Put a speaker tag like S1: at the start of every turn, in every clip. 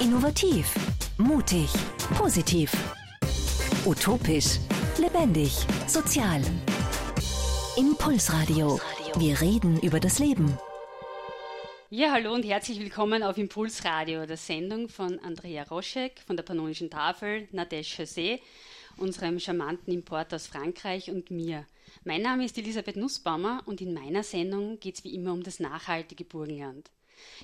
S1: Innovativ, mutig, positiv. Utopisch, lebendig, sozial. Impulsradio. Wir reden über das Leben.
S2: Ja, hallo und herzlich willkommen auf Impulsradio, der Sendung von Andrea Roschek von der Pannonischen Tafel, Nadège José, unserem charmanten Import aus Frankreich und mir. Mein Name ist Elisabeth Nussbaumer und in meiner Sendung geht es wie immer um das nachhaltige Burgenland.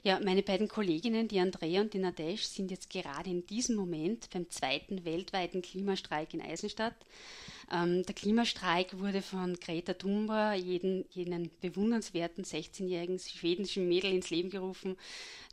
S2: Ja, meine beiden Kolleginnen, die Andrea und die Nadesh, sind jetzt gerade in diesem Moment beim zweiten weltweiten Klimastreik in Eisenstadt. Ähm, der Klimastreik wurde von Greta Thunberg, jeden, jenen bewundernswerten 16-jährigen schwedischen Mädel ins Leben gerufen,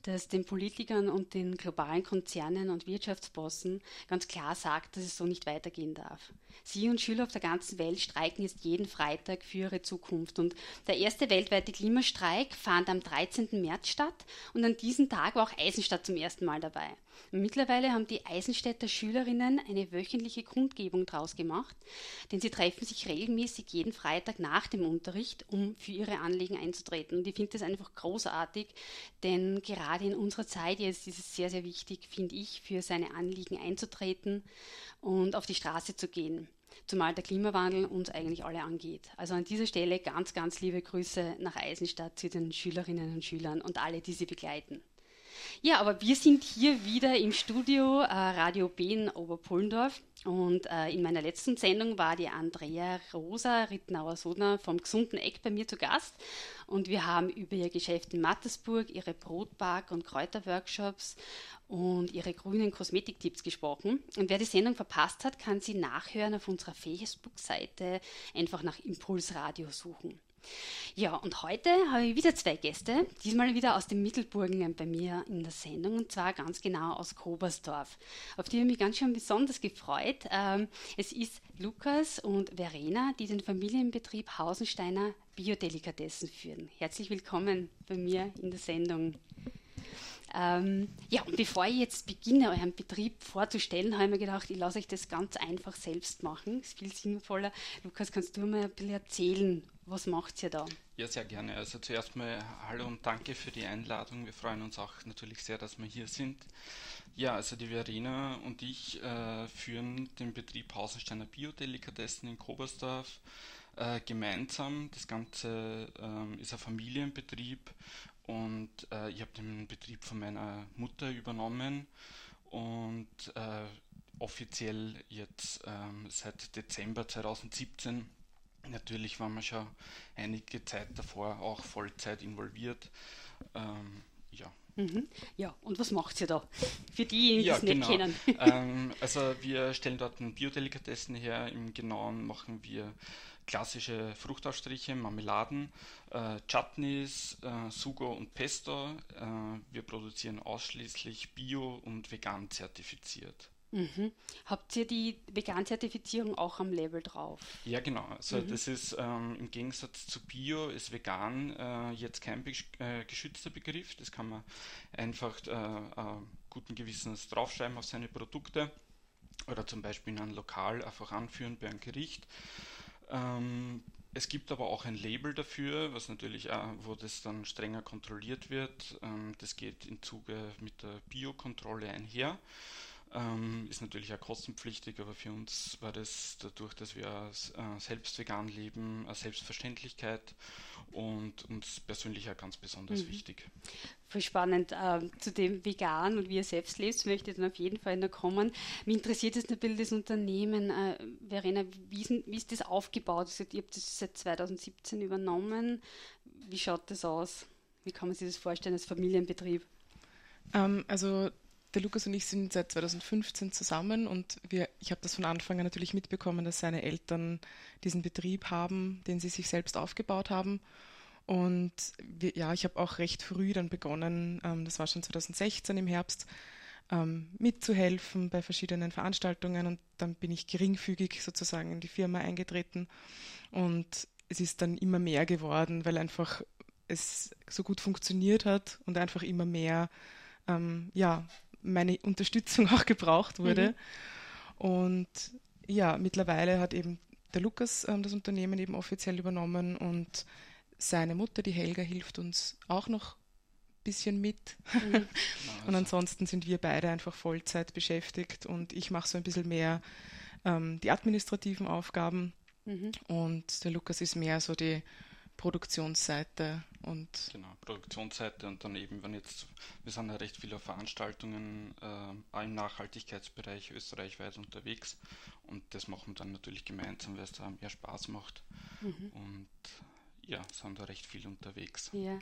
S2: das den Politikern und den globalen Konzernen und Wirtschaftsbossen ganz klar sagt, dass es so nicht weitergehen darf. Sie und Schüler auf der ganzen Welt streiken jetzt jeden Freitag für ihre Zukunft. Und der erste weltweite Klimastreik fand am 13. März statt und an diesem Tag war auch Eisenstadt zum ersten Mal dabei. Mittlerweile haben die Eisenstädter Schülerinnen eine wöchentliche Kundgebung daraus gemacht, denn sie treffen sich regelmäßig jeden Freitag nach dem Unterricht, um für ihre Anliegen einzutreten. Und ich finde das einfach großartig, denn gerade in unserer Zeit jetzt ist es sehr, sehr wichtig, finde ich, für seine Anliegen einzutreten und auf die Straße zu gehen zumal der Klimawandel uns eigentlich alle angeht. Also an dieser Stelle ganz, ganz liebe Grüße nach Eisenstadt zu den Schülerinnen und Schülern und alle, die sie begleiten. Ja, aber wir sind hier wieder im Studio äh, Radio B in Oberpullendorf. Und äh, in meiner letzten Sendung war die Andrea Rosa Rittenauer-Sodner vom Gesunden Eck bei mir zu Gast. Und wir haben über ihr Geschäft in Mattersburg, ihre Brotback- und Kräuterworkshops und ihre grünen Kosmetiktipps gesprochen. Und wer die Sendung verpasst hat, kann sie nachhören auf unserer Facebook-Seite. Einfach nach Impulsradio suchen. Ja, und heute habe ich wieder zwei Gäste, diesmal wieder aus dem Mittelburgenland bei mir in der Sendung und zwar ganz genau aus Kobersdorf. Auf die habe ich mich ganz schön besonders gefreut. Ähm, es ist Lukas und Verena, die den Familienbetrieb Hausensteiner Biodelikatessen führen. Herzlich willkommen bei mir in der Sendung. Ähm, ja, und bevor ich jetzt beginne, euren Betrieb vorzustellen, habe ich mir gedacht, ich lasse euch das ganz einfach selbst machen. Das ist viel sinnvoller. Lukas, kannst du mal ein bisschen erzählen, was macht ihr da?
S3: Ja, sehr gerne. Also zuerst mal hallo und danke für die Einladung. Wir freuen uns auch natürlich sehr, dass wir hier sind. Ja, also die Verena und ich äh, führen den Betrieb Hausensteiner Biodelikatessen in Kobersdorf äh, gemeinsam. Das Ganze äh, ist ein Familienbetrieb und äh, ich habe den Betrieb von meiner Mutter übernommen und äh, offiziell jetzt ähm, seit Dezember 2017. Natürlich waren wir schon einige Zeit davor auch Vollzeit involviert. Ähm, ja.
S2: Mhm. Ja, und was macht ihr da? Für diejenigen, die
S3: ja,
S2: es nicht
S3: genau.
S2: kennen.
S3: ähm, also wir stellen dort Biodelikatessen her. Im Genauen machen wir klassische Fruchtausstriche, Marmeladen, äh, Chutneys, äh, Sugo und Pesto. Äh, wir produzieren ausschließlich bio und vegan zertifiziert.
S2: Mhm. Habt ihr die Vegan-Zertifizierung auch am Label drauf?
S3: Ja, genau. Also mhm. das ist ähm, im Gegensatz zu Bio ist vegan äh, jetzt kein äh, geschützter Begriff. Das kann man einfach äh, äh, guten Gewissens draufschreiben auf seine Produkte oder zum Beispiel in einem Lokal einfach anführen bei einem Gericht. Ähm, es gibt aber auch ein Label dafür, was natürlich, äh, wo das dann strenger kontrolliert wird. Ähm, das geht im Zuge mit der Biokontrolle einher. Ähm, ist natürlich auch kostenpflichtig, aber für uns war das dadurch, dass wir äh, selbst vegan leben, eine Selbstverständlichkeit und uns persönlich auch ganz besonders mhm. wichtig.
S2: Voll spannend. Äh, zu dem Vegan und wie ihr selbst lebt, möchte ich dann auf jeden Fall noch kommen. Mich interessiert jetzt ein bisschen das Unternehmen. Äh, Verena, wie ist, wie ist das aufgebaut? Also, ihr habt das seit 2017 übernommen. Wie schaut das aus? Wie kann man sich das vorstellen als Familienbetrieb?
S4: Ähm, also der Lukas und ich sind seit 2015 zusammen und wir, ich habe das von Anfang an natürlich mitbekommen, dass seine Eltern diesen Betrieb haben, den sie sich selbst aufgebaut haben. Und wir, ja, ich habe auch recht früh dann begonnen, ähm, das war schon 2016 im Herbst, ähm, mitzuhelfen bei verschiedenen Veranstaltungen und dann bin ich geringfügig sozusagen in die Firma eingetreten und es ist dann immer mehr geworden, weil einfach es so gut funktioniert hat und einfach immer mehr ähm, ja, meine Unterstützung auch gebraucht wurde. Mhm. Und ja, mittlerweile hat eben der Lukas ähm, das Unternehmen eben offiziell übernommen und seine Mutter, die Helga, hilft uns auch noch bisschen mit. Mhm. und ansonsten sind wir beide einfach Vollzeit beschäftigt und ich mache so ein bisschen mehr ähm, die administrativen Aufgaben mhm. und der Lukas ist mehr so die Produktionsseite und
S3: genau Produktionsseite und dann eben wenn jetzt wir sind ja recht viele Veranstaltungen äh, im Nachhaltigkeitsbereich österreichweit unterwegs und das machen wir dann natürlich gemeinsam, weil es da mehr Spaß macht mhm. und ja, sind da recht viel unterwegs.
S2: Ja,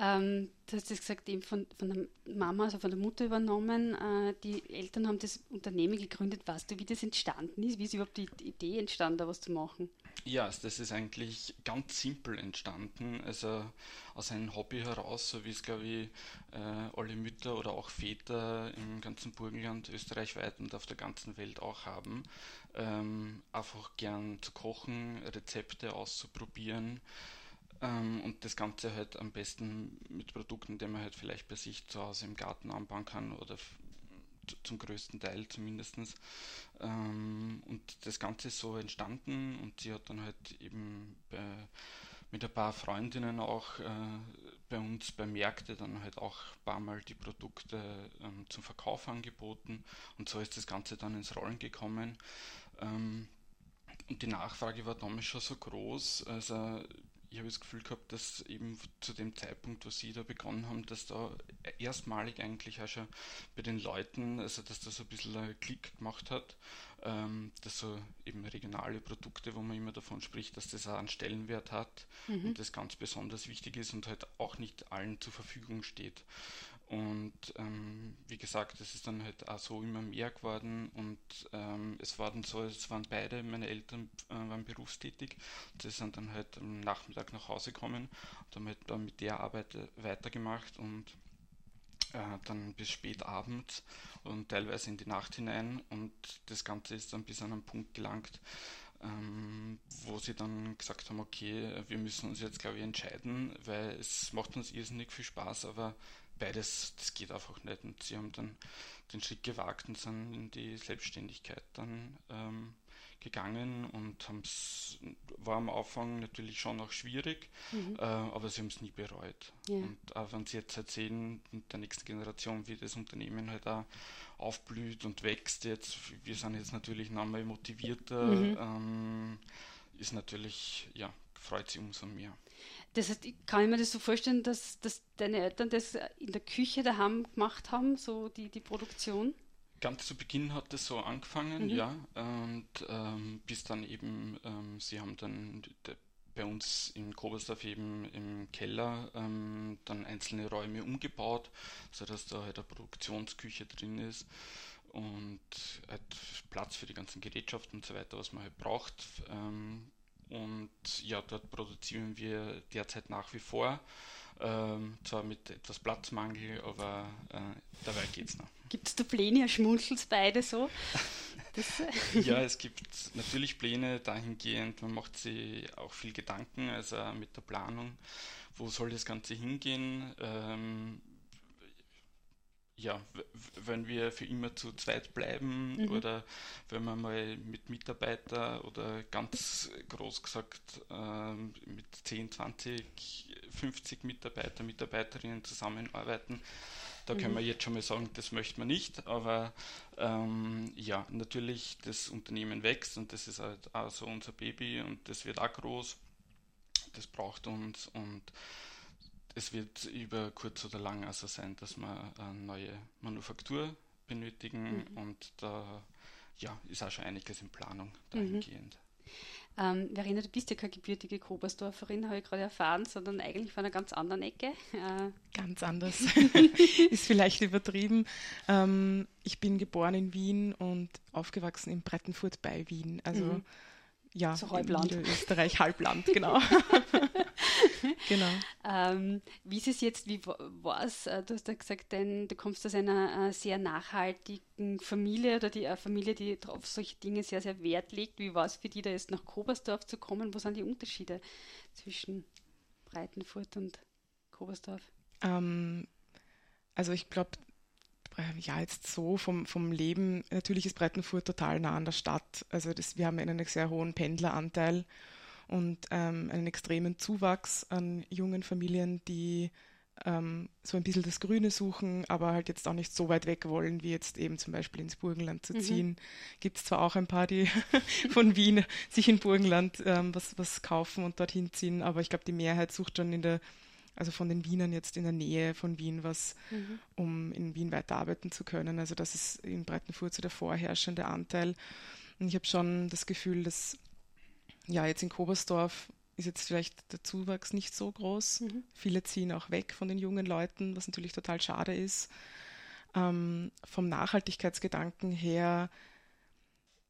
S2: ähm, du hast es gesagt, eben von, von der Mama, also von der Mutter übernommen. Äh, die Eltern haben das Unternehmen gegründet. Weißt du, wie das entstanden ist? Wie ist überhaupt die Idee entstanden, da was zu machen?
S3: Ja, also das ist eigentlich ganz simpel entstanden. Also aus einem Hobby heraus, so wie es, glaube ich, äh, alle Mütter oder auch Väter im ganzen Burgenland, österreichweit und auf der ganzen Welt auch haben. Ähm, einfach gern zu kochen, Rezepte auszuprobieren. Ähm, und das Ganze halt am besten mit Produkten, die man halt vielleicht bei sich zu Hause im Garten anbauen kann oder zum größten Teil zumindest. Ähm, und das Ganze ist so entstanden und sie hat dann halt eben bei, mit ein paar Freundinnen auch äh, bei uns bei Märkte dann halt auch ein paar Mal die Produkte ähm, zum Verkauf angeboten und so ist das Ganze dann ins Rollen gekommen. Ähm, und die Nachfrage war damals schon so groß, also ich habe das Gefühl gehabt, dass eben zu dem Zeitpunkt, wo Sie da begonnen haben, dass da erstmalig eigentlich auch schon bei den Leuten, also dass das ein bisschen einen Klick gemacht hat, ähm, dass so eben regionale Produkte, wo man immer davon spricht, dass das auch einen Stellenwert hat mhm. und das ganz besonders wichtig ist und halt auch nicht allen zur Verfügung steht. Und ähm, wie gesagt, es ist dann halt auch so immer mehr geworden und ähm, es war dann so, es waren beide, meine Eltern äh, waren berufstätig, sie sind dann halt am Nachmittag nach Hause gekommen und haben halt dann mit der Arbeit weitergemacht und äh, dann bis spät abends und teilweise in die Nacht hinein und das Ganze ist dann bis an einen Punkt gelangt, ähm, wo sie dann gesagt haben, okay, wir müssen uns jetzt glaube ich entscheiden, weil es macht uns irrsinnig viel Spaß, aber beides, das geht einfach nicht. Und sie haben dann den Schritt gewagt und sind in die Selbstständigkeit dann ähm, gegangen und haben's, war am Anfang natürlich schon noch schwierig, mhm. äh, aber sie haben es nie bereut. Ja. Und auch wenn sie jetzt halt sehen, mit der nächsten Generation, wie das Unternehmen halt auch aufblüht und wächst jetzt, wir sind jetzt natürlich noch einmal motivierter, mhm. ähm, ist natürlich, ja, freut sie umso mehr.
S2: Das heißt, kann ich mir das so vorstellen, dass, dass deine Eltern das in der Küche daheim gemacht haben, so die, die Produktion?
S3: Ganz zu Beginn hat es so angefangen, mhm. ja. Und ähm, bis dann eben, ähm, sie haben dann bei uns in Kobersdorf eben im Keller ähm, dann einzelne Räume umgebaut, sodass da halt eine Produktionsküche drin ist und halt Platz für die ganzen Gerätschaften und so weiter, was man halt braucht. Ähm, und ja, dort produzieren wir derzeit nach wie vor. Ähm, zwar mit etwas Platzmangel, aber äh, dabei es noch.
S2: Gibt es da Pläne? Schmunzelt beide so?
S3: Äh, ja, es gibt natürlich Pläne dahingehend. Man macht sich auch viel Gedanken, also mit der Planung, wo soll das Ganze hingehen. Ähm, ja, wenn wir für immer zu zweit bleiben mhm. oder wenn wir mal mit Mitarbeiter oder ganz groß gesagt äh, mit 10, 20, 50 Mitarbeiter, Mitarbeiterinnen zusammenarbeiten, da mhm. können wir jetzt schon mal sagen, das möchte man nicht, aber ähm, ja, natürlich, das Unternehmen wächst und das ist halt auch so unser Baby und das wird auch groß, das braucht uns und es wird über kurz oder lang also sein, dass wir eine neue Manufaktur benötigen mhm. und da ja, ist auch schon einiges in Planung dahingehend. Mhm.
S2: Ähm, Verena, du bist ja keine gebürtige Kobersdorferin, habe ich gerade erfahren, sondern eigentlich von einer ganz anderen Ecke.
S4: Äh ganz anders. ist vielleicht übertrieben. Ähm, ich bin geboren in Wien und aufgewachsen in Breitenfurt bei Wien. Also mhm. Ja,
S2: so Halbland.
S4: Österreich Halbland, genau.
S2: genau. Ähm, wie ist es jetzt, wie war es? Äh, du hast ja gesagt, denn du kommst aus einer äh, sehr nachhaltigen Familie oder die äh, Familie, die auf solche Dinge sehr, sehr Wert legt. Wie war es für die, da jetzt nach Kobersdorf zu kommen? Wo sind die Unterschiede zwischen Breitenfurt und Kobersdorf?
S4: Ähm, also ich glaube, ja, jetzt so vom, vom Leben, natürlich ist Breitenfurt total nah an der Stadt. Also das, wir haben einen sehr hohen Pendleranteil und ähm, einen extremen Zuwachs an jungen Familien, die ähm, so ein bisschen das Grüne suchen, aber halt jetzt auch nicht so weit weg wollen, wie jetzt eben zum Beispiel ins Burgenland zu mhm. ziehen. Mhm. Gibt es zwar auch ein paar, die von Wien sich in Burgenland ähm, was, was kaufen und dorthin ziehen, aber ich glaube, die Mehrheit sucht schon in der, also von den Wienern jetzt in der Nähe von Wien was, mhm. um in Wien weiterarbeiten zu können. Also das ist in Breitenfurt so der vorherrschende Anteil. Und ich habe schon das Gefühl, dass ja jetzt in Kobersdorf ist jetzt vielleicht der Zuwachs nicht so groß. Mhm. Viele ziehen auch weg von den jungen Leuten, was natürlich total schade ist. Ähm, vom Nachhaltigkeitsgedanken her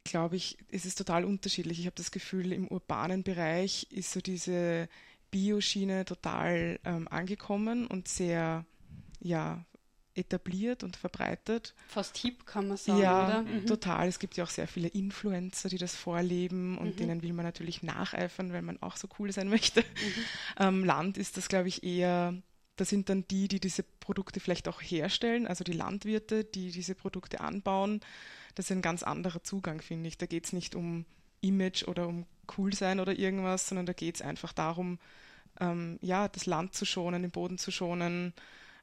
S4: glaube ich, ist es total unterschiedlich. Ich habe das Gefühl, im urbanen Bereich ist so diese Bioschiene total ähm, angekommen und sehr ja, etabliert und verbreitet.
S2: Fast hip, kann man sagen,
S4: ja,
S2: oder?
S4: Mhm. total. Es gibt ja auch sehr viele Influencer, die das vorleben und mhm. denen will man natürlich nacheifern, weil man auch so cool sein möchte. Mhm. Ähm, Land ist das, glaube ich, eher, da sind dann die, die diese Produkte vielleicht auch herstellen, also die Landwirte, die diese Produkte anbauen. Das ist ein ganz anderer Zugang, finde ich. Da geht es nicht um Image oder um cool sein oder irgendwas, sondern da geht es einfach darum, ähm, ja, das Land zu schonen, den Boden zu schonen,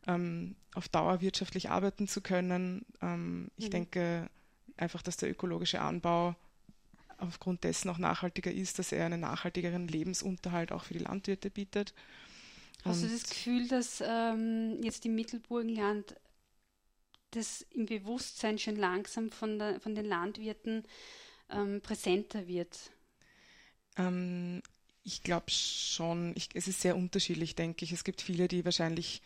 S4: ähm, auf Dauer wirtschaftlich arbeiten zu können. Ähm, ich mhm. denke einfach, dass der ökologische Anbau aufgrund dessen auch nachhaltiger ist, dass er einen nachhaltigeren Lebensunterhalt auch für die Landwirte bietet.
S2: Hast Und du das Gefühl, dass ähm, jetzt im Mittelburgenland das im Bewusstsein schon langsam von, der, von den Landwirten ähm, präsenter wird?
S4: Ähm, ich glaube schon, ich, es ist sehr unterschiedlich, denke ich. Es gibt viele, die wahrscheinlich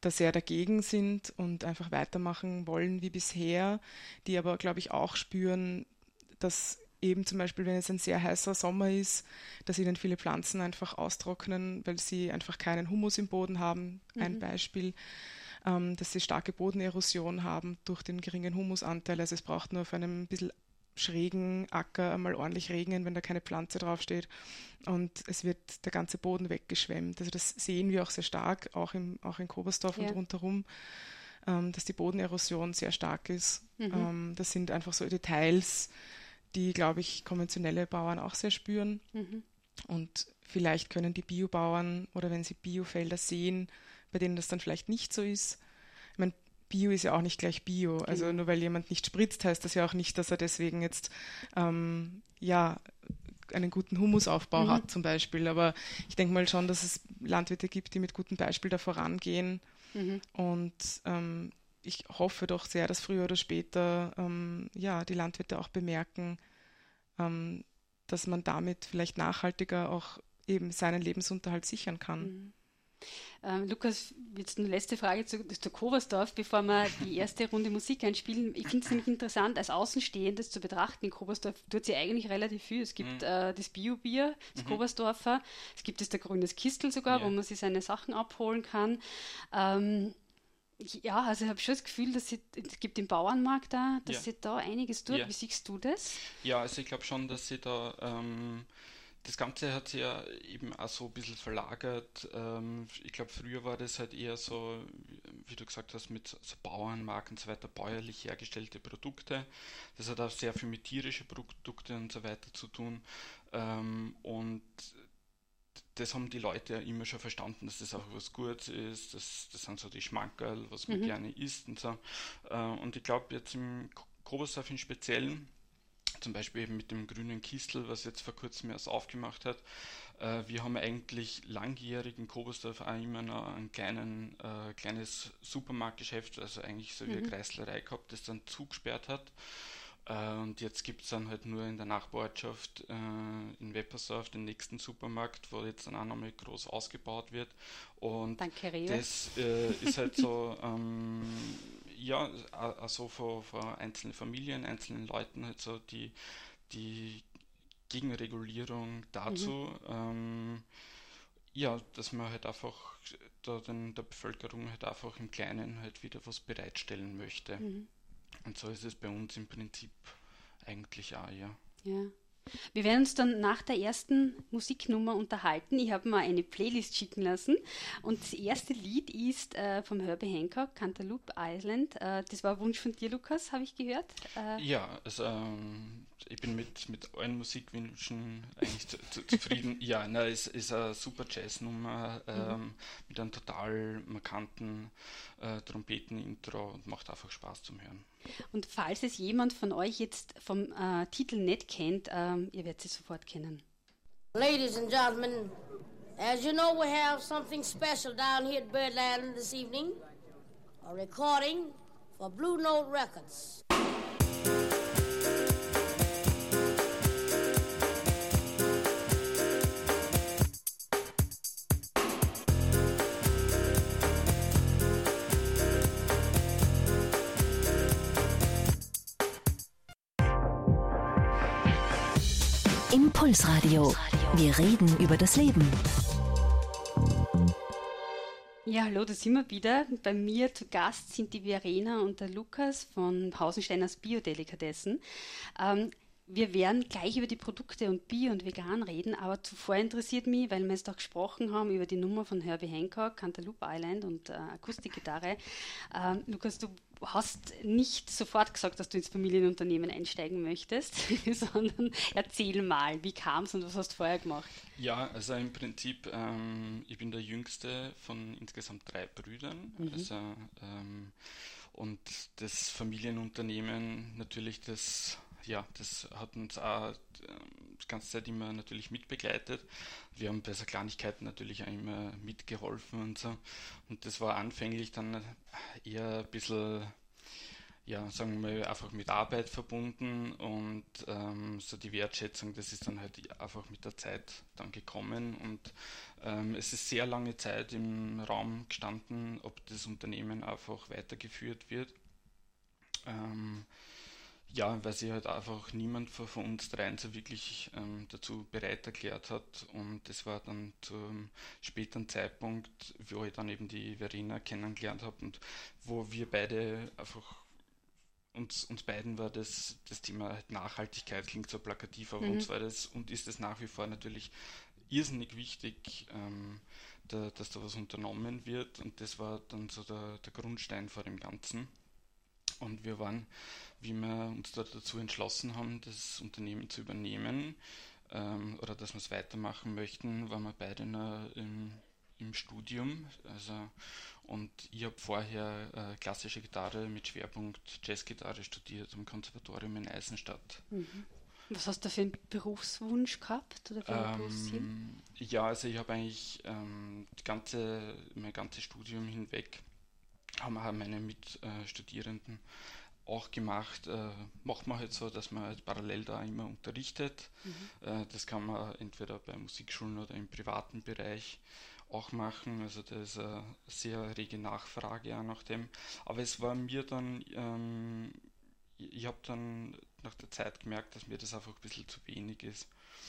S4: da sehr dagegen sind und einfach weitermachen wollen wie bisher, die aber, glaube ich, auch spüren, dass eben zum Beispiel, wenn es ein sehr heißer Sommer ist, dass ihnen viele Pflanzen einfach austrocknen, weil sie einfach keinen Humus im Boden haben. Mhm. Ein Beispiel, ähm, dass sie starke Bodenerosion haben durch den geringen Humusanteil. Also es braucht nur auf einem bisschen schrägen Acker einmal ordentlich regnen, wenn da keine Pflanze draufsteht. Und es wird der ganze Boden weggeschwemmt. Also das sehen wir auch sehr stark, auch, im, auch in Kobersdorf ja. und rundherum, ähm, dass die Bodenerosion sehr stark ist. Mhm. Ähm, das sind einfach so Details, die, glaube ich, konventionelle Bauern auch sehr spüren. Mhm. Und vielleicht können die Biobauern oder wenn sie Biofelder sehen, bei denen das dann vielleicht nicht so ist. Bio ist ja auch nicht gleich Bio. Also genau. nur weil jemand nicht spritzt, heißt das ja auch nicht, dass er deswegen jetzt ähm, ja einen guten Humusaufbau mhm. hat zum Beispiel. Aber ich denke mal schon, dass es Landwirte gibt, die mit gutem Beispiel da vorangehen. Mhm. Und ähm, ich hoffe doch sehr, dass früher oder später ähm, ja, die Landwirte auch bemerken, ähm, dass man damit vielleicht nachhaltiger auch eben seinen Lebensunterhalt sichern kann. Mhm.
S2: Ähm, Lukas, jetzt eine letzte Frage zu, zu Kobersdorf, bevor wir die erste Runde Musik einspielen. Ich finde es nämlich interessant, als Außenstehendes zu betrachten. In Kobersdorf tut sie eigentlich relativ viel. Es gibt mhm. äh, das Bio-Bier, das mhm. Kobersdorfer. Es gibt es der grünes Kistel sogar, ja. wo man sich seine Sachen abholen kann. Ähm, ja, also ich habe schon das Gefühl, dass sie, es gibt den Bauernmarkt da, dass ja. sie da einiges tut. Ja. Wie siehst du das?
S3: Ja, also ich glaube schon, dass sie da ähm, das Ganze hat sich ja eben auch so ein bisschen verlagert. Ähm, ich glaube, früher war das halt eher so, wie du gesagt hast, mit so Bauernmarken und so weiter, bäuerlich hergestellte Produkte. Das hat auch sehr viel mit tierischen Produkten und so weiter zu tun. Ähm, und das haben die Leute ja immer schon verstanden, dass das auch was Gutes ist. Das, das sind so die Schmankerl, was man mhm. gerne isst und so. Äh, und ich glaube, jetzt im Kobosaft im Speziellen, zum Beispiel eben mit dem grünen Kistel, was jetzt vor kurzem erst aufgemacht hat. Äh, wir haben eigentlich langjährigen Kobersdorf auch immer noch ein kleinen, äh, kleines Supermarktgeschäft, also eigentlich so wie eine mhm. Kreislerei gehabt, das dann zugesperrt hat. Äh, und jetzt gibt es dann halt nur in der Nachbarortschaft äh, in Weppersdorf den nächsten Supermarkt, wo jetzt dann auch nochmal groß ausgebaut wird. Und
S2: Danke,
S3: das äh, ist halt so ähm, ja, also von, von einzelnen Familien, einzelnen Leuten halt so die, die Gegenregulierung dazu. Mhm. Ähm, ja, dass man halt einfach da den, der Bevölkerung halt einfach im Kleinen halt wieder was bereitstellen möchte. Mhm. Und so ist es bei uns im Prinzip eigentlich auch, ja.
S2: Ja. Wir werden uns dann nach der ersten Musiknummer unterhalten. Ich habe mal eine Playlist schicken lassen und das erste Lied ist äh, vom Herbie Hancock, Cantaloupe Island. Äh, das war Wunsch von dir, Lukas, habe ich gehört.
S3: Äh, ja, also, ähm, ich bin mit, mit allen Musikwünschen eigentlich zu, zu, zufrieden. ja, es ist eine super Jazznummer ähm, mhm. mit einem total markanten äh, Trompeten-Intro und macht einfach Spaß zum Hören.
S2: Und falls es jemand von euch jetzt vom äh, Titel nicht kennt, ähm, ihr werdet sie sofort kennen.
S5: Ladies and gentlemen, as you know, we have something special down here at Birdland this evening. A recording for Blue Note Records.
S1: Impulsradio. Wir reden über das Leben.
S2: Ja, hallo, da sind wir wieder. Bei mir zu Gast sind die Verena und der Lukas von Hausensteiners Biodelikatessen. Ähm, wir werden gleich über die Produkte und Bio und Vegan reden, aber zuvor interessiert mich, weil wir jetzt auch gesprochen haben über die Nummer von Herbie Hancock, Cantaloupe Island und äh, Akustikgitarre. Ähm, Lukas, du hast nicht sofort gesagt, dass du ins Familienunternehmen einsteigen möchtest, sondern erzähl mal, wie kam es und was hast du vorher gemacht?
S3: Ja, also im Prinzip, ähm, ich bin der jüngste von insgesamt drei Brüdern. Mhm. Also, ähm, und das Familienunternehmen natürlich das ja, das hat uns auch ähm, die ganze Zeit immer natürlich mitbegleitet. Wir haben bei so Kleinigkeiten natürlich auch immer mitgeholfen und so. Und das war anfänglich dann eher ein bisschen, ja, sagen wir einfach mit Arbeit verbunden und ähm, so die Wertschätzung, das ist dann halt einfach mit der Zeit dann gekommen und ähm, es ist sehr lange Zeit im Raum gestanden, ob das Unternehmen einfach weitergeführt wird. Ähm, ja, weil sich halt einfach niemand von, uns dreien so wirklich ähm, dazu bereit erklärt hat. Und das war dann zum späteren Zeitpunkt, wo ich dann eben die Verena kennengelernt habe und wo wir beide einfach uns, uns beiden war das, das Thema halt Nachhaltigkeit, klingt so plakativ, aber mhm. uns war das und ist es nach wie vor natürlich irrsinnig wichtig, ähm, da, dass da was unternommen wird. Und das war dann so der, der Grundstein vor dem Ganzen. Und wir waren, wie wir uns da dazu entschlossen haben, das Unternehmen zu übernehmen ähm, oder dass wir es weitermachen möchten, waren wir beide noch im, im Studium. Also, und ich habe vorher äh, klassische Gitarre mit Schwerpunkt Jazzgitarre studiert am Konservatorium in Eisenstadt.
S2: Mhm. Was hast du für einen Berufswunsch gehabt? Oder
S3: ähm, ja, also ich habe eigentlich ähm, ganze, mein ganzes Studium hinweg haben auch meine Mitstudierenden auch gemacht. Äh, macht man halt so, dass man halt parallel da immer unterrichtet. Mhm. Äh, das kann man entweder bei Musikschulen oder im privaten Bereich auch machen. Also da ist eine sehr rege Nachfrage auch nach dem. Aber es war mir dann, ähm, ich habe dann nach der Zeit gemerkt, dass mir das einfach ein bisschen zu wenig ist.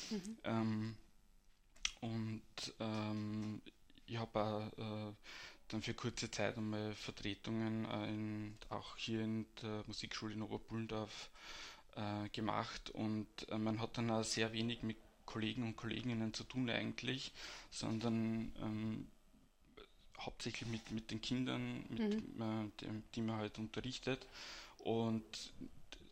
S3: Mhm. Ähm, und ähm, ich habe auch äh, dann für kurze Zeit einmal Vertretungen äh, in, auch hier in der Musikschule in Oberbullendorf äh, gemacht und äh, man hat dann auch sehr wenig mit Kollegen und Kolleginnen zu tun eigentlich, sondern ähm, hauptsächlich mit, mit den Kindern, mit, mhm. äh, dem, die man halt unterrichtet und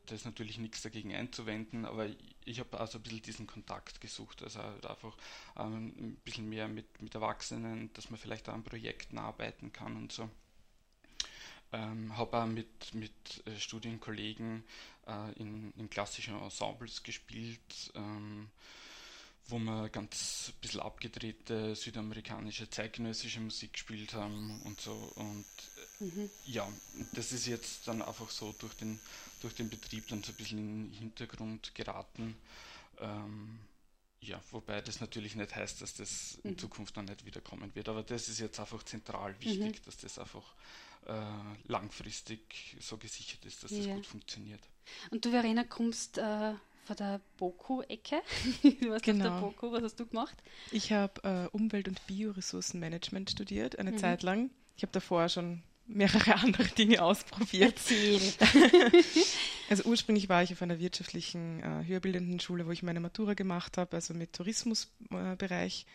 S3: da ist natürlich nichts dagegen einzuwenden, aber ich habe also ein bisschen diesen Kontakt gesucht, also halt einfach ähm, ein bisschen mehr mit, mit Erwachsenen, dass man vielleicht an Projekten arbeiten kann und so. Ähm, habe auch mit, mit äh, Studienkollegen äh, in, in klassischen Ensembles gespielt, ähm, wo wir ganz ein bisschen abgedrehte südamerikanische zeitgenössische Musik gespielt haben und so. Und mhm. ja, das ist jetzt dann einfach so durch den durch den Betrieb dann so ein bisschen in den Hintergrund geraten. Ähm, ja, wobei das natürlich nicht heißt, dass das in mhm. Zukunft dann nicht wiederkommen wird. Aber das ist jetzt einfach zentral wichtig, mhm. dass das einfach äh, langfristig so gesichert ist, dass das ja. gut funktioniert.
S2: Und du, Verena, kommst äh, von der BOKU-Ecke. du warst genau. auf der BOKU. Was hast du gemacht?
S4: Ich habe äh, Umwelt- und Bioressourcenmanagement studiert, eine mhm. Zeit lang. Ich habe davor schon mehrere andere Dinge ausprobiert.
S2: Erzähl.
S4: also ursprünglich war ich auf einer wirtschaftlichen äh, höherbildenden Schule, wo ich meine Matura gemacht habe, also mit Tourismusbereich.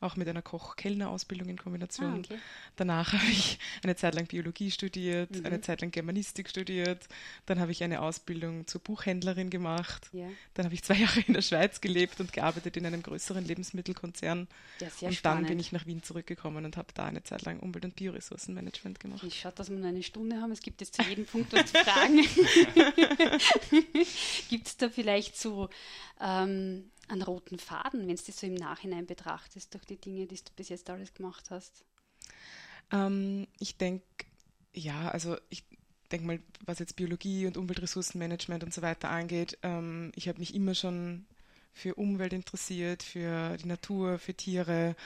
S4: Auch mit einer Koch-Kellner-Ausbildung in Kombination. Ah, okay. Danach habe ich eine Zeit lang Biologie studiert, mhm. eine Zeit lang Germanistik studiert, dann habe ich eine Ausbildung zur Buchhändlerin gemacht, ja. dann habe ich zwei Jahre in der Schweiz gelebt und gearbeitet in einem größeren Lebensmittelkonzern. Ja, und spannend. dann bin ich nach Wien zurückgekommen und habe da eine Zeit lang Umwelt- und Bioressourcenmanagement gemacht.
S2: Ich schaue, dass wir nur eine Stunde haben. Es gibt jetzt zu jedem Punkt was zu fragen. gibt es da vielleicht so ähm, einen roten Faden, wenn du das so im Nachhinein betrachtest, durch die Dinge, die du bis jetzt alles gemacht hast?
S4: Ähm, ich denke, ja, also ich denke mal, was jetzt Biologie und Umweltressourcenmanagement und so weiter angeht, ähm, ich habe mich immer schon für Umwelt interessiert, für die Natur, für Tiere.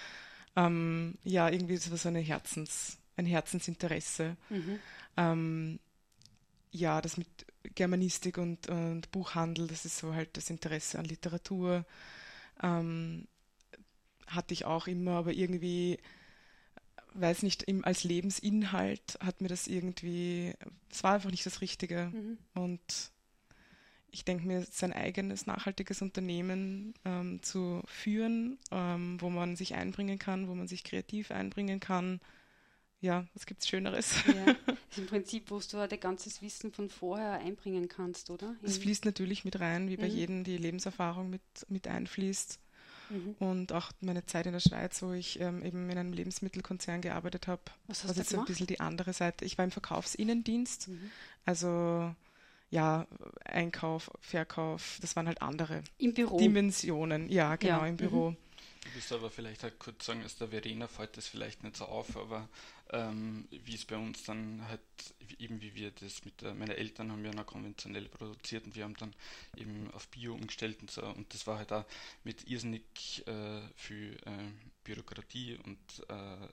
S4: Ähm, ja, irgendwie ist das so eine Herzens, ein Herzensinteresse. Mhm. Ähm, ja, das mit Germanistik und, und, Buchhandel, das ist so halt das Interesse an Literatur. Ähm, hatte ich auch immer, aber irgendwie, weiß nicht, im, als Lebensinhalt hat mir das irgendwie, es war einfach nicht das Richtige. Mhm. Und ich denke mir, sein eigenes nachhaltiges Unternehmen ähm, zu führen, ähm, wo man sich einbringen kann, wo man sich kreativ einbringen kann, ja, was gibt es Schöneres? Ja,
S2: das ist im Prinzip, wo du dein ganzes Wissen von vorher einbringen kannst, oder?
S4: Das fließt natürlich mit rein, wie bei mhm. jedem die Lebenserfahrung mit, mit einfließt. Mhm. Und auch meine Zeit in der Schweiz, wo ich ähm, eben in einem Lebensmittelkonzern gearbeitet habe. Was hast du jetzt gemacht? ein bisschen die andere Seite. Ich war im Verkaufsinnendienst. Mhm. Also ja, Einkauf, Verkauf, das waren halt andere
S2: Im Büro.
S4: Dimensionen. Ja, genau, ja. im Büro.
S3: Du wirst aber vielleicht halt kurz sagen, dass der Verena fällt das vielleicht nicht so auf, aber ähm, wie es bei uns dann halt, eben wie wir das mit der, meine Eltern haben ja noch konventionell produziert und wir haben dann eben auf Bio umgestellt und so. Und das war halt auch mit irrsinnig äh, viel äh, Bürokratie und äh,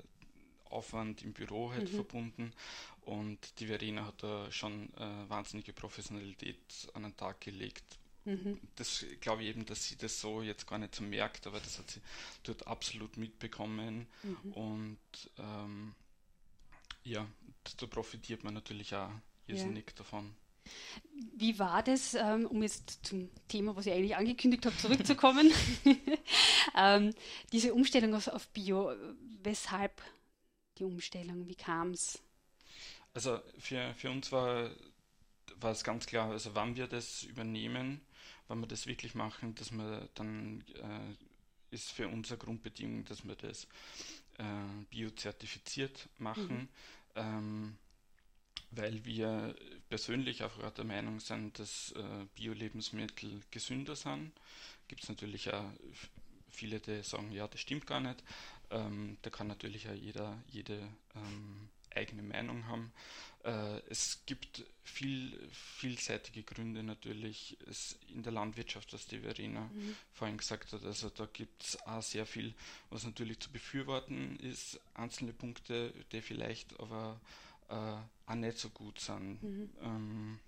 S3: Aufwand im Büro halt mhm. verbunden. Und die Verena hat da schon äh, wahnsinnige Professionalität an den Tag gelegt, Mhm. Das glaube ich eben, dass sie das so jetzt gar nicht so merkt, aber das hat sie dort absolut mitbekommen. Mhm. Und ähm, ja, da profitiert man natürlich auch irrsinnig ja. davon.
S2: Wie war das, ähm, um jetzt zum Thema, was ich eigentlich angekündigt habe, zurückzukommen? ähm, diese Umstellung auf, auf Bio, weshalb die Umstellung? Wie kam es?
S3: Also für, für uns war, war es ganz klar, also wann wir das übernehmen, wenn wir das wirklich machen, dass wir dann äh, ist für unsere Grundbedingung, dass wir das äh, biozertifiziert machen, mhm. ähm, weil wir persönlich auch der Meinung sind, dass äh, Bio-Lebensmittel gesünder sind. Gibt es natürlich auch viele, die sagen, ja, das stimmt gar nicht. Ähm, da kann natürlich auch jeder jede ähm, eigene Meinung haben. Äh, es gibt viel, vielseitige Gründe natürlich in der Landwirtschaft, was die Verena mhm. vorhin gesagt hat. Also da gibt es auch sehr viel, was natürlich zu befürworten ist. Einzelne Punkte, die vielleicht aber äh, auch nicht so gut sind. Mhm. Ähm,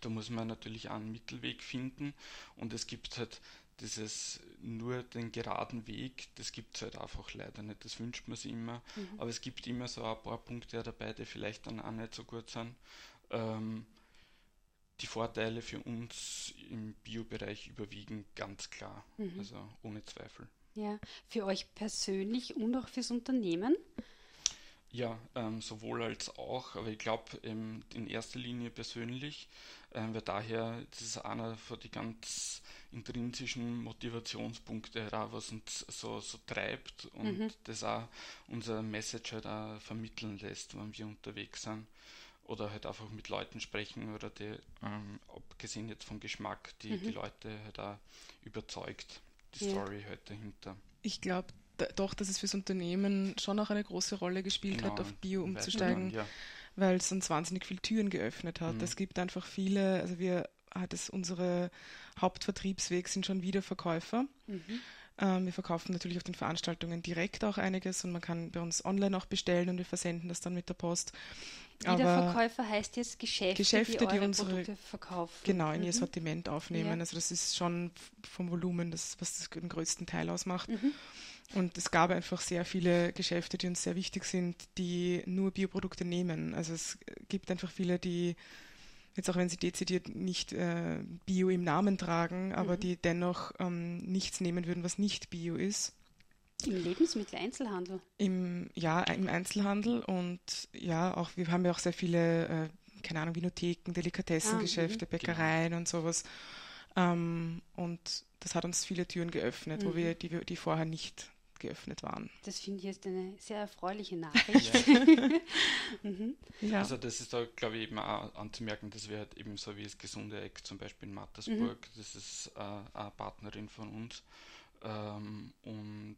S3: da muss man natürlich auch einen Mittelweg finden und es gibt halt dieses nur den geraden Weg, das gibt es halt einfach leider nicht. Das wünscht man sich immer. Mhm. Aber es gibt immer so ein paar Punkte dabei, die vielleicht dann auch nicht so gut sind. Ähm, die Vorteile für uns im Biobereich überwiegen ganz klar. Mhm. Also ohne Zweifel.
S2: Ja, für euch persönlich und auch fürs Unternehmen?
S3: Ja, ähm, sowohl als auch, aber ich glaube in erster Linie persönlich, äh, weil daher, das ist einer von den ganz intrinsischen Motivationspunkte, was uns so, so treibt und mhm. das auch unser Message halt auch vermitteln lässt, wenn wir unterwegs sind oder halt einfach mit Leuten sprechen oder die, ähm, abgesehen jetzt vom Geschmack, die, mhm. die Leute halt auch überzeugt, die ja. Story halt dahinter.
S4: Ich glaube doch, dass es fürs Unternehmen schon auch eine große Rolle gespielt genau, hat, auf Bio umzusteigen, ja. weil es uns wahnsinnig viele Türen geöffnet hat. Mhm. Es gibt einfach viele, also wir hat es unsere Hauptvertriebsweg sind schon Wiederverkäufer. Mhm. Ähm, wir verkaufen natürlich auf den Veranstaltungen direkt auch einiges und man kann bei uns online auch bestellen und wir versenden das dann mit der Post.
S2: Wiederverkäufer heißt jetzt Geschäfte,
S4: Geschäfte die,
S2: die
S4: unsere
S2: Produkte verkaufen.
S4: Genau, in mhm. ihr Sortiment aufnehmen. Ja. Also das ist schon vom Volumen das, was den größten Teil ausmacht. Mhm. Und es gab einfach sehr viele Geschäfte, die uns sehr wichtig sind, die nur Bioprodukte nehmen. Also es gibt einfach viele, die jetzt auch wenn sie dezidiert nicht äh, Bio im Namen tragen, aber mhm. die dennoch ähm, nichts nehmen würden, was nicht Bio ist.
S2: Im Lebensmitteleinzelhandel?
S4: Im, ja, im Einzelhandel und ja, auch wir haben ja auch sehr viele, äh, keine Ahnung, Vinotheken, Delikatessengeschäfte, ah, Bäckereien genau. und sowas. Ähm, und das hat uns viele Türen geöffnet, mhm. wo wir die, die vorher nicht geöffnet waren.
S2: Das finde ich jetzt eine sehr erfreuliche Nachricht.
S3: mhm. ja. Also das ist da, glaube ich, eben auch anzumerken, dass wir halt eben so wie das Gesunde Eck zum Beispiel in Mattersburg, mhm. das ist äh, eine Partnerin von uns. Ähm, und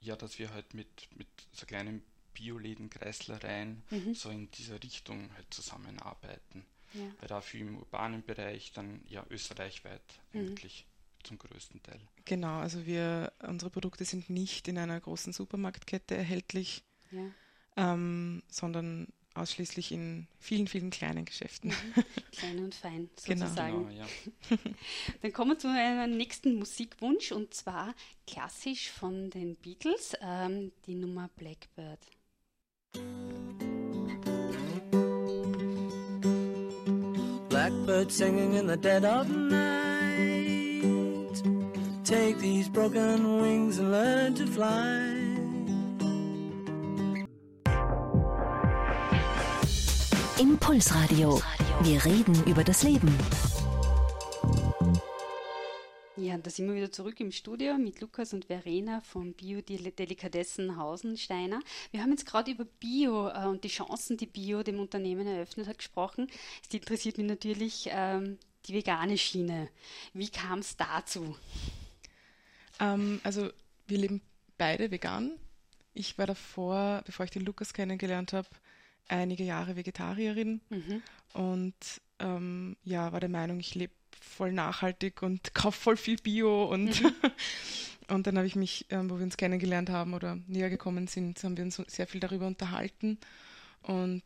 S3: ja, dass wir halt mit, mit so kleinen Bioläden, Kreislereien mhm. so in dieser Richtung halt zusammenarbeiten. Ja. Weil dafür im urbanen Bereich dann ja österreichweit mhm. eigentlich zum größten Teil.
S4: Genau, also wir, unsere Produkte sind nicht in einer großen Supermarktkette erhältlich, ja. ähm, sondern ausschließlich in vielen, vielen kleinen Geschäften.
S2: Mhm. Klein und fein, genau. sozusagen. Genau, ja. Dann kommen wir zu einem nächsten Musikwunsch und zwar klassisch von den Beatles, ähm, die Nummer Blackbird. Blackbird singing in the dead of night. Take these broken wings and learn to fly.
S1: Impulsradio. Wir reden über das Leben.
S2: Ja, da sind wir wieder zurück im Studio mit Lukas und Verena von Bio-Delikatessen Hausensteiner. Wir haben jetzt gerade über Bio äh, und die Chancen, die Bio dem Unternehmen eröffnet hat, gesprochen. Es interessiert mich natürlich ähm, die vegane Schiene. Wie kam es dazu?
S4: Ähm, also wir leben beide vegan. Ich war davor, bevor ich den Lukas kennengelernt habe, einige Jahre Vegetarierin mhm. und ähm, ja, war der Meinung, ich lebe voll nachhaltig und kaufe voll viel Bio und mhm. und dann habe ich mich, ähm, wo wir uns kennengelernt haben oder näher gekommen sind, haben wir uns sehr viel darüber unterhalten und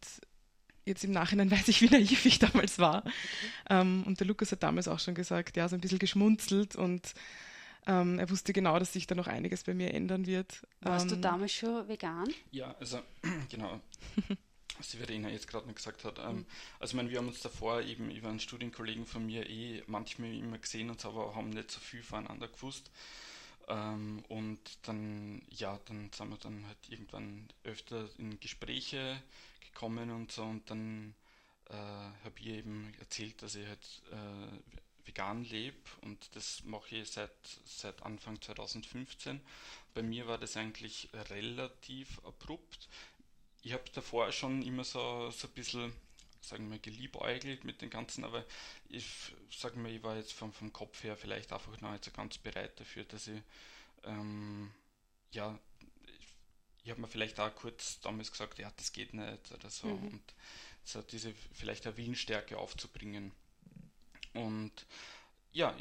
S4: jetzt im Nachhinein weiß ich, wie naiv ich damals war. Okay. Ähm, und der Lukas hat damals auch schon gesagt, ja, so ein bisschen geschmunzelt und ähm, er wusste genau, dass sich da noch einiges bei mir ändern wird.
S2: Warst ähm, du damals schon vegan?
S3: Ja, also genau. was die Verena jetzt gerade noch gesagt hat. Ähm, also ich meine, wir haben uns davor eben über einen Studienkollegen von mir eh manchmal immer gesehen und so, aber haben nicht so viel voneinander gewusst. Ähm, und dann, ja, dann sind wir dann halt irgendwann öfter in Gespräche gekommen und so und dann äh, habe ich eben erzählt, dass ich halt äh, vegan lebe und das mache ich seit, seit Anfang 2015. Bei mir war das eigentlich relativ abrupt. Ich habe davor schon immer so, so ein bisschen, sagen wir, geliebäugelt mit den ganzen, aber ich sage mal, ich war jetzt vom, vom Kopf her vielleicht einfach noch nicht so ganz bereit dafür, dass ich, ähm, ja, ich, ich habe mir vielleicht auch kurz damals gesagt, ja, das geht nicht oder so mhm. und so diese vielleicht eine Willensstärke aufzubringen. Und ja,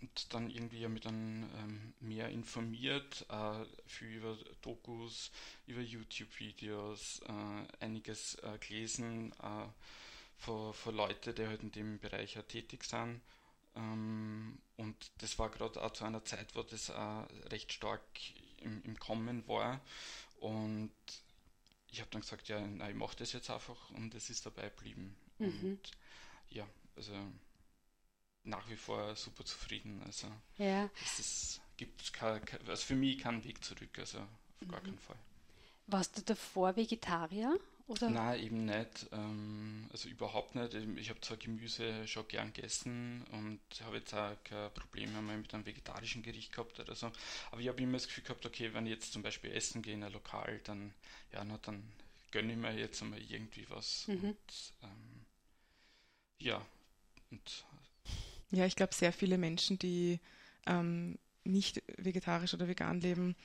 S3: und dann irgendwie mit dann ähm, mehr informiert, äh, viel über Dokus, über YouTube-Videos, äh, einiges äh, gelesen äh, von, von Leuten, die halt in dem Bereich tätig sind. Ähm, und das war gerade auch zu einer Zeit, wo das auch recht stark im, im Kommen war. Und ich habe dann gesagt, ja, nein, ich mache das jetzt einfach und es ist dabei geblieben. Mhm. Und ja, also nach wie vor super zufrieden. Also ja. es gibt kein, also für mich keinen Weg zurück, also auf gar mhm. keinen Fall.
S2: Warst du davor Vegetarier? Oder?
S3: Nein, eben nicht. Ähm, also überhaupt nicht. Ich habe zwar Gemüse schon gern gegessen und habe jetzt auch kein Problem mehr mit einem vegetarischen Gericht gehabt oder so. Aber ich habe immer das Gefühl gehabt, okay, wenn ich jetzt zum Beispiel essen gehe in ein Lokal, dann, ja, na, dann gönne ich mir jetzt einmal irgendwie was. Mhm. Und ähm, ja, und
S4: ja, ich glaube, sehr viele Menschen, die ähm, nicht vegetarisch oder vegan leben,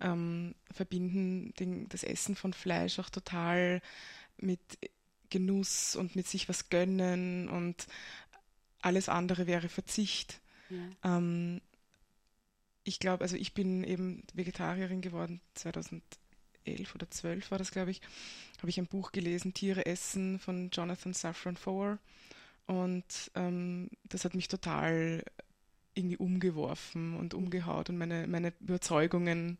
S4: ähm, verbinden den, das Essen von Fleisch auch total mit Genuss und mit sich was gönnen und alles andere wäre Verzicht. Ja. Ähm, ich glaube, also ich bin eben Vegetarierin geworden 2011 oder 12 war das, glaube ich, habe ich ein Buch gelesen, Tiere essen von Jonathan Safran Foer. Und ähm, das hat mich total irgendwie umgeworfen und umgehaut und meine, meine Überzeugungen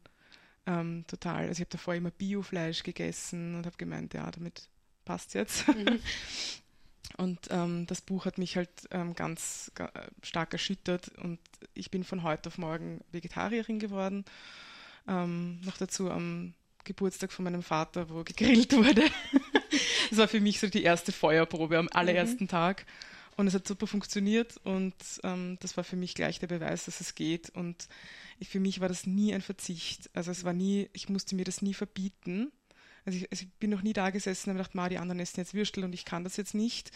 S4: ähm, total. Also ich habe davor immer Biofleisch gegessen und habe gemeint, ja, damit passt jetzt. Mhm. und ähm, das Buch hat mich halt ähm, ganz, stark erschüttert und ich bin von heute auf morgen Vegetarierin geworden. Ähm, noch dazu am Geburtstag von meinem Vater, wo gegrillt wurde. Das war für mich so die erste Feuerprobe am allerersten mhm. Tag. Und es hat super funktioniert und ähm, das war für mich gleich der Beweis, dass es geht. Und ich, für mich war das nie ein Verzicht. Also es war nie, ich musste mir das nie verbieten. Also ich, also ich bin noch nie da gesessen und habe gedacht, ma, die anderen essen jetzt Würstel und ich kann das jetzt nicht,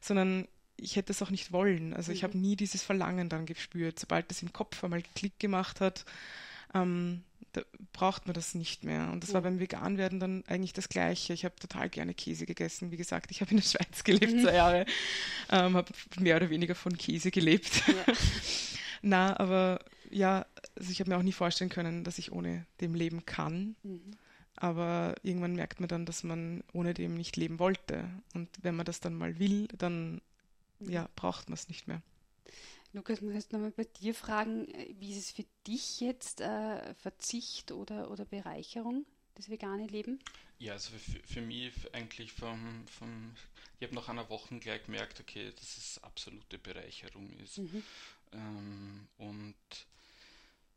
S4: sondern ich hätte es auch nicht wollen. Also ich mhm. habe nie dieses Verlangen dann gespürt. Sobald das im Kopf einmal Klick gemacht hat, ähm, da braucht man das nicht mehr. Und das war beim Veganwerden dann eigentlich das Gleiche. Ich habe total gerne Käse gegessen. Wie gesagt, ich habe in der Schweiz gelebt mhm. zwei Jahre, ähm, habe mehr oder weniger von Käse gelebt. Ja. Na, aber ja, also ich habe mir auch nie vorstellen können, dass ich ohne dem leben kann. Mhm. Aber irgendwann merkt man dann, dass man ohne dem nicht leben wollte. Und wenn man das dann mal will, dann mhm. ja, braucht man es nicht mehr.
S2: Lukas, muss ich nochmal bei dir fragen, äh, wie ist es für dich jetzt äh, Verzicht oder, oder Bereicherung, das vegane Leben?
S3: Ja, also für, für mich eigentlich vom, vom ich habe nach einer Woche gleich gemerkt, okay, dass es absolute Bereicherung ist. Mhm. Ähm, und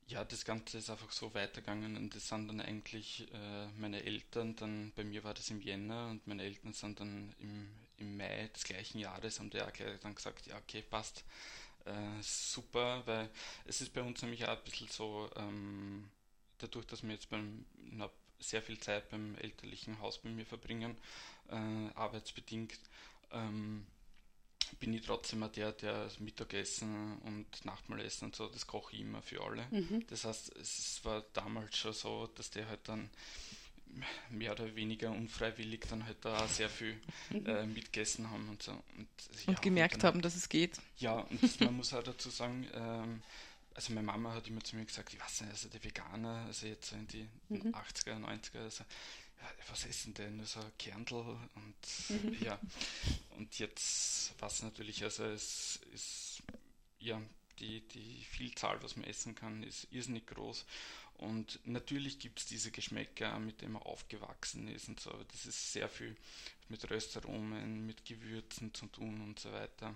S3: ja, das Ganze ist einfach so weitergegangen und das sind dann eigentlich äh, meine Eltern, dann bei mir war das im Jänner und meine Eltern sind dann im, im Mai des gleichen Jahres, haben die auch gleich dann gesagt, ja okay, passt, äh, super, weil es ist bei uns nämlich auch ein bisschen so, ähm, dadurch, dass wir jetzt beim, na, sehr viel Zeit beim elterlichen Haus bei mir verbringen, äh, arbeitsbedingt, ähm, bin ich trotzdem auch der, der Mittagessen und Nachtmahlessen und so, das koche ich immer für alle. Mhm. Das heißt, es war damals schon so, dass der halt dann mehr oder weniger unfreiwillig dann halt da sehr viel mhm. äh, mitgegessen haben und so. Und,
S4: ja, und gemerkt und dann, haben, dass es geht.
S3: Ja, und man muss auch dazu sagen, ähm, also meine Mama hat immer zu mir gesagt, ich weiß nicht, also die Veganer, also jetzt in die mhm. 80er, 90er, also, ja, was essen denn? So also Kerntel und mhm. ja. Und jetzt was natürlich, also es ist ja die, die Vielzahl, was man essen kann, ist irrsinnig groß. Und natürlich gibt es diese Geschmäcker, mit denen man aufgewachsen ist und so. Das ist sehr viel mit Röstaromen, mit Gewürzen zu tun und so weiter.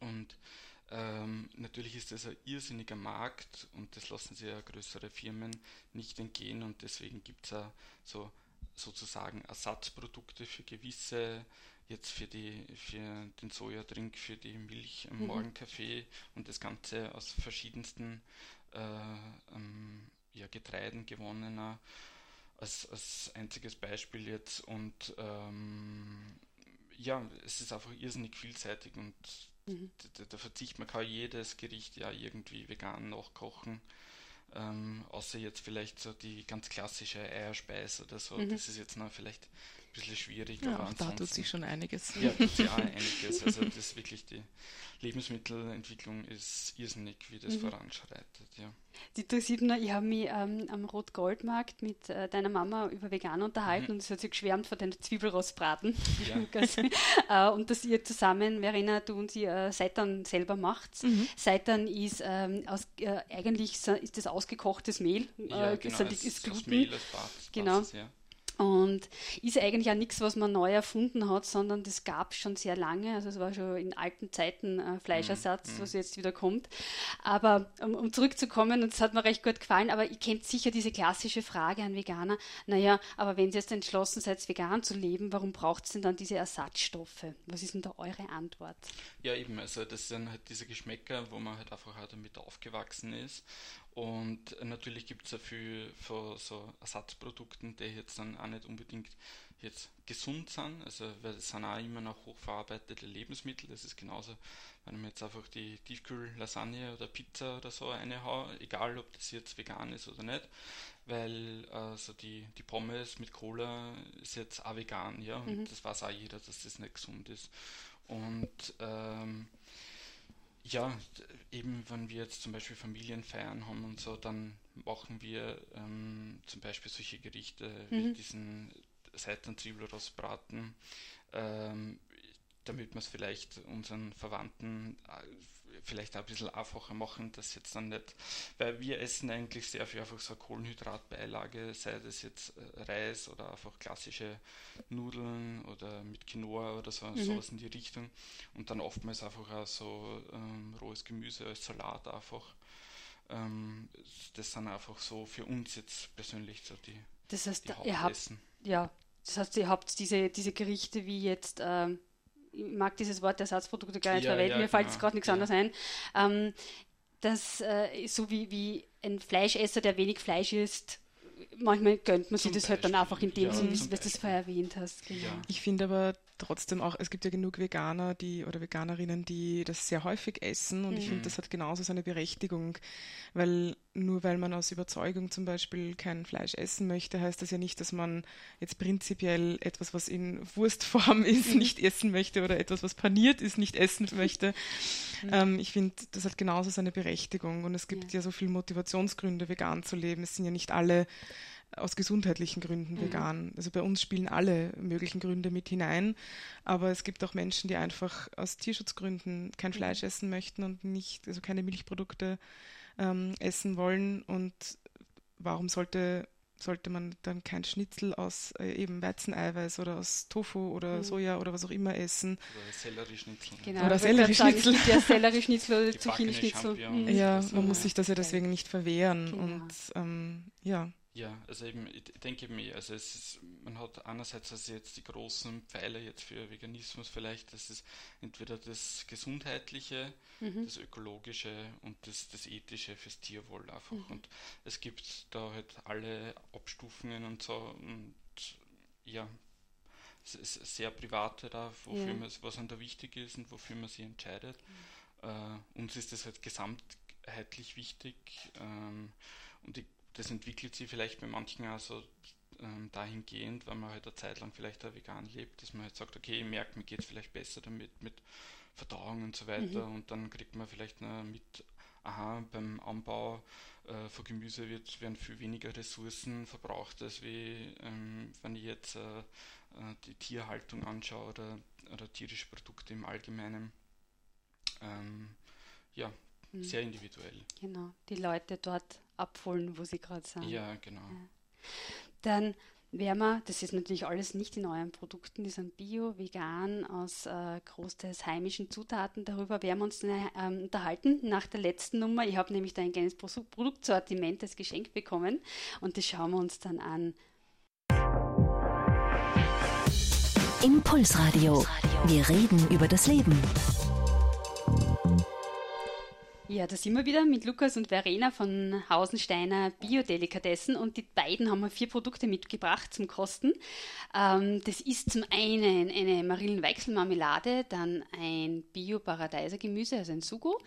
S3: Und ähm, natürlich ist das ein irrsinniger Markt und das lassen sich ja größere Firmen nicht entgehen und deswegen gibt es ja so sozusagen Ersatzprodukte für gewisse, jetzt für die für den Sojadrink, für die Milch im mhm. Morgenkaffee und das Ganze aus verschiedensten äh, ähm, ja, Getreiden gewonnener als, als einziges Beispiel jetzt und ähm, ja, es ist einfach irrsinnig vielseitig und mhm. da, da verzichtet man kann jedes Gericht ja irgendwie vegan nachkochen. Ähm, außer jetzt vielleicht so die ganz klassische Eierspeise oder so. Mhm. Das ist jetzt noch vielleicht bisschen schwierig.
S4: Ja, aber auch da tut sich schon einiges.
S3: Ja, tut sich auch einiges. Also das ist wirklich die Lebensmittelentwicklung ist irrsinnig, wie das mhm. voranschreitet. Ja.
S2: Die interessiert mich, ich habe mich ähm, am Rot-Gold-Markt mit äh, deiner Mama über Vegan unterhalten mhm. und sie hat sich geschwärmt von den Zwiebelrostbraten. Ja. äh, und dass ihr zusammen, Verena, du und sie äh, Seitan selber macht. Mhm. Seitan ist ähm, aus, äh, eigentlich ist das ausgekochtes Mehl.
S3: Ja, äh, genau, ist, ist Gluten. Mehl, das Basis,
S2: genau. Basis, ja. Und ist eigentlich auch nichts, was man neu erfunden hat, sondern das gab es schon sehr lange. Also es war schon in alten Zeiten äh, Fleischersatz, mhm. was jetzt wieder kommt. Aber um, um zurückzukommen, und das hat mir recht gut gefallen, aber ihr kennt sicher diese klassische Frage an Veganer, naja, aber wenn ihr jetzt entschlossen seid, vegan zu leben, warum braucht es denn dann diese Ersatzstoffe? Was ist denn da eure Antwort?
S3: Ja, eben, also das sind halt diese Geschmäcker, wo man halt einfach auch damit aufgewachsen ist. Und natürlich gibt es viel von so Ersatzprodukten, die jetzt dann auch nicht unbedingt jetzt gesund sind. Also weil es sind auch immer noch hochverarbeitete Lebensmittel. Das ist genauso, wenn man jetzt einfach die Tiefkühl-Lasagne oder Pizza oder so reinhaue, egal ob das jetzt vegan ist oder nicht, weil also die, die Pommes mit Cola ist jetzt auch vegan, ja, und mhm. das weiß auch jeder, dass das nicht gesund ist. Und ähm, ja, eben wenn wir jetzt zum Beispiel Familienfeiern haben und so, dann machen wir ähm, zum Beispiel solche Gerichte mhm. wie diesen Seitenzwiebelrostbraten, ähm, damit wir es vielleicht unseren Verwandten äh, vielleicht auch ein bisschen einfacher machen, das jetzt dann nicht, weil wir essen eigentlich sehr viel einfach so Kohlenhydratbeilage, sei das jetzt äh, Reis oder einfach klassische Nudeln oder mit Quinoa oder so, mhm. sowas in die Richtung und dann oftmals einfach auch so ähm, rohes Gemüse als Salat einfach. Ähm, das sind einfach so für uns jetzt persönlich so die,
S2: das heißt,
S3: die
S2: ihr habt, ja, das heißt, ihr habt diese, diese Gerichte wie jetzt, ähm, ich mag dieses Wort Ersatzprodukte gar nicht
S3: Ja,
S2: verwenden,
S3: ja,
S2: mir fällt
S3: genau,
S2: jetzt gerade nichts
S3: ja.
S2: anderes ein. Ähm, das äh, so wie, wie ein Fleischesser, der wenig Fleisch isst, manchmal gönnt man sich
S3: Zum
S2: das halt dann
S3: Beispiel,
S2: einfach in dem
S3: ja,
S2: Sinn, wie
S3: zum
S2: du
S3: Beispiel.
S2: vorher erwähnt hast. Genau.
S3: Ja.
S4: Ich finde aber trotzdem auch, es gibt ja genug Veganer, die oder Veganerinnen, die das sehr häufig essen und ich
S3: Mhm.
S4: finde, das hat genauso seine Berechtigung, weil nur weil man aus Überzeugung zum Beispiel kein Fleisch essen möchte, heißt das ja nicht, dass man jetzt prinzipiell etwas, was in Wurstform ist,
S2: Mhm.
S4: nicht essen möchte oder etwas, was paniert ist, nicht essen möchte. Ähm, ich finde, das hat genauso seine Berechtigung und es gibt
S2: Ja.
S4: ja so viele Motivationsgründe, vegan zu leben. Es sind ja nicht alle aus gesundheitlichen Gründen
S2: Mhm.
S4: vegan. Also bei uns spielen alle möglichen Gründe mit hinein, aber es gibt auch Menschen, die einfach aus Tierschutzgründen kein
S2: Mhm.
S4: Fleisch essen möchten und nicht, also keine Milchprodukte ähm, essen wollen. Und warum sollte sollte man dann kein Schnitzel aus äh, eben Weizeneiweiß oder aus Tofu oder
S2: Mhm.
S4: Soja oder was auch immer essen?
S3: Oder Sellerieschnitzel.
S2: Genau,
S4: Oder
S2: sagen, Es
S4: Sellerieschnitzel.
S2: gibt ja Sellerieschnitzel oder Zucchini-Schnitzel. Mhm.
S4: Ja, man muss sich das ja deswegen nicht verwehren.
S2: Genau.
S4: Und ähm, ja,
S3: Ja, also eben, ich denke eben, eh, also es ist, man hat einerseits also jetzt die großen Pfeiler jetzt für Veganismus vielleicht, das ist entweder das Gesundheitliche,
S2: Mhm.
S3: das Ökologische und das, das Ethische fürs Tierwohl einfach.
S2: Mhm.
S3: Und es gibt da halt alle Abstufungen und so und ja, es ist sehr private da, wofür
S2: Ja.
S3: man, was einem da wichtig ist und wofür man sich entscheidet. Äh, uns ist das halt gesamtheitlich wichtig ähm, und ich, das entwickelt sich vielleicht bei manchen auch so ähm, dahingehend, weil man halt eine Zeit lang vielleicht auch vegan lebt, dass man halt sagt, okay, ich merke, mir geht es vielleicht besser damit, mit Verdauung und so weiter und dann kriegt man vielleicht noch mit, aha, beim Anbau äh, von Gemüse wird, werden viel weniger Ressourcen verbraucht, als wie ähm, wenn ich jetzt äh, äh, die Tierhaltung anschaue oder, oder tierische Produkte im Allgemeinen. Ähm, ja,
S2: Mhm.
S3: sehr individuell.
S2: Genau, die Leute dort abholen, wo sie gerade sind.
S3: Ja, genau.
S2: Dann werden wir, das ist natürlich alles nicht in euren Produkten, die sind bio, vegan, aus äh, großteils heimischen Zutaten. Darüber werden wir uns dann, ähm, unterhalten nach der letzten Nummer. Ich habe nämlich da ein kleines Pro- Produktsortiment als Geschenk bekommen und das schauen wir uns dann an.
S1: Impulsradio. Wir reden über das Leben.
S2: Ja, da sind wir wieder mit Lukas und Verena von Hausensteiner Biodelikatessen und die beiden haben mir vier Produkte mitgebracht zum Kosten. Ähm, das ist zum einen eine Marillenweichselmarmelade, dann ein Bio-Paradeiser-Gemüse, also ein Sugo,